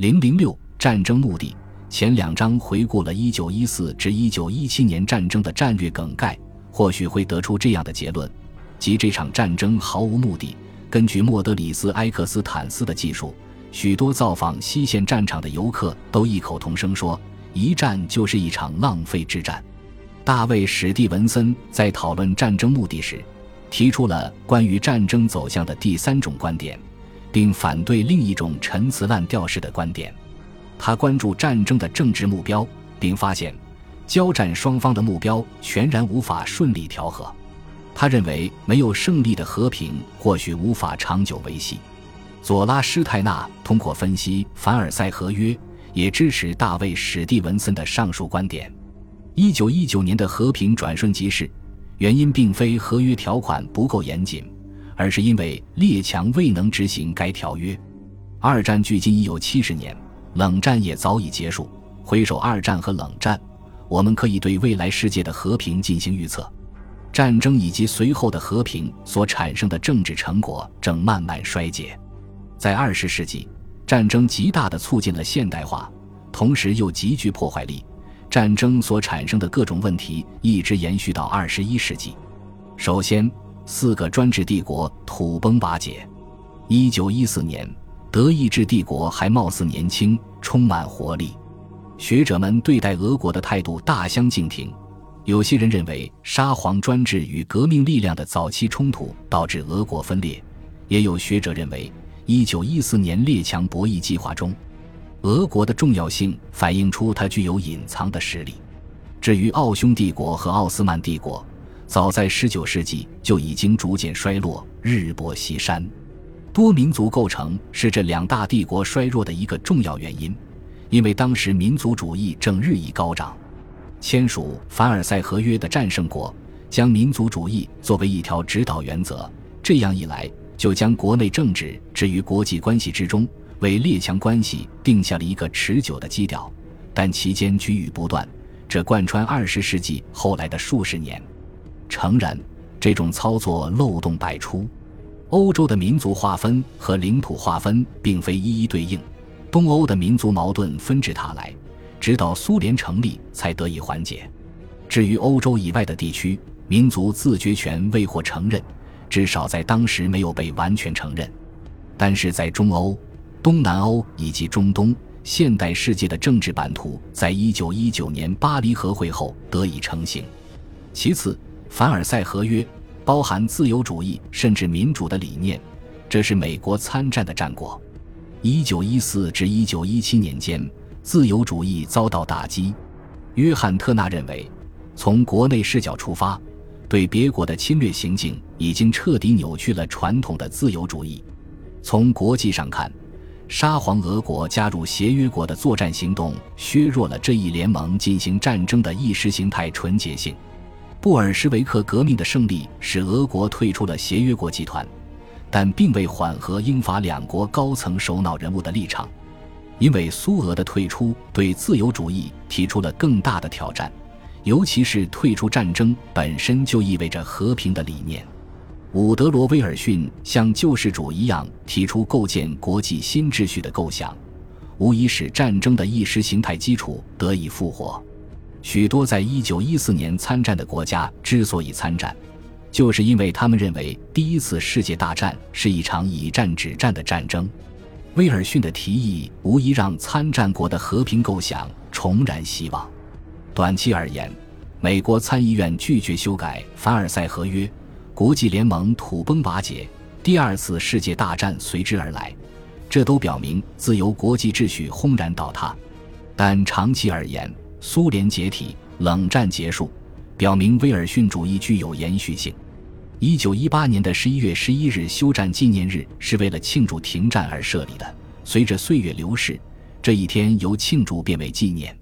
零零六战争目的前两章回顾了1914至1917年战争的战略梗概，或许会得出这样的结论：即这场战争毫无目的。根据莫德里斯埃克斯坦斯的技术，许多造访西线战场的游客都异口同声说：“一战就是一场浪费之战。”大卫史蒂文森在讨论战争目的时，提出了关于战争走向的第三种观点，并反对另一种陈词滥调式的观点。他关注战争的政治目标，并发现交战双方的目标全然无法顺利调和。他认为，没有胜利的和平或许无法长久维系。佐拉施泰纳通过分析凡尔赛合约，也支持大卫史蒂文森的上述观点。一九一九年的和平转瞬即逝，原因并非合约条款不够严谨，而是因为列强未能执行该条约。二战距今已有七十年，冷战也早已结束。回首二战和冷战，我们可以对未来世界的和平进行预测。战争以及随后的和平所产生的政治成果正慢慢衰竭。在二十世纪，战争极大地促进了现代化，同时又极具破坏力。战争所产生的各种问题一直延续到二十一世纪。首先，四个专制帝国土崩瓦解。一九一四年，德意志帝国还貌似年轻，充满活力。学者们对待俄国的态度大相径庭。有些人认为沙皇专制与革命力量的早期冲突导致俄国分裂，也有学者认为，一九一四年列强博弈计划中，俄国的重要性反映出它具有隐藏的实力。至于奥匈帝国和奥斯曼帝国，早在十九世纪就已经逐渐衰落，日薄西山。多民族构成是这两大帝国衰弱的一个重要原因，因为当时民族主义正日益高涨。签署凡尔赛合约的战胜国将民族主义作为一条指导原则，这样一来，就将国内政治置于国际关系之中，为列强关系定下了一个持久的基调。但其间局域不断，这贯穿二十世纪后来的数十年。诚然，这种操作漏洞百出，欧洲的民族划分和领土划分并非一一对应，东欧的民族矛盾纷至沓来。直到苏联成立才得以缓解。至于欧洲以外的地区，民族自决权未获承认，至少在当时没有被完全承认。但是在中欧、东南欧以及中东，现代世界的政治版图在一九一九年巴黎和会后得以成型。其次，凡尔赛合约包含自由主义甚至民主的理念，这是美国参战的战果。一九一四至一九一七年间。自由主义遭到打击，约翰特纳认为，从国内视角出发，对别国的侵略行径已经彻底扭曲了传统的自由主义。从国际上看，沙皇俄国加入协约国的作战行动削弱了这一联盟进行战争的意识形态纯洁性。布尔什维克革命的胜利使俄国退出了协约国集团，但并未缓和英法两国高层首脑人物的立场。因为苏俄的退出对自由主义提出了更大的挑战，尤其是退出战争本身就意味着和平的理念。伍德罗·威尔逊像救世主一样提出构建国际新秩序的构想，无疑使战争的意识形态基础得以复活。许多在一九一四年参战的国家之所以参战，就是因为他们认为第一次世界大战是一场以战止战的战争。威尔逊的提议无疑让参战国的和平构想重燃希望。短期而言，美国参议院拒绝修改凡尔赛合约，国际联盟土崩瓦解，第二次世界大战随之而来，这都表明自由国际秩序轰然倒塌。但长期而言，苏联解体，冷战结束，表明威尔逊主义具有延续性。一九一八年的十一月十一日休战纪念日是为了庆祝停战而设立的。随着岁月流逝，这一天由庆祝变为纪念。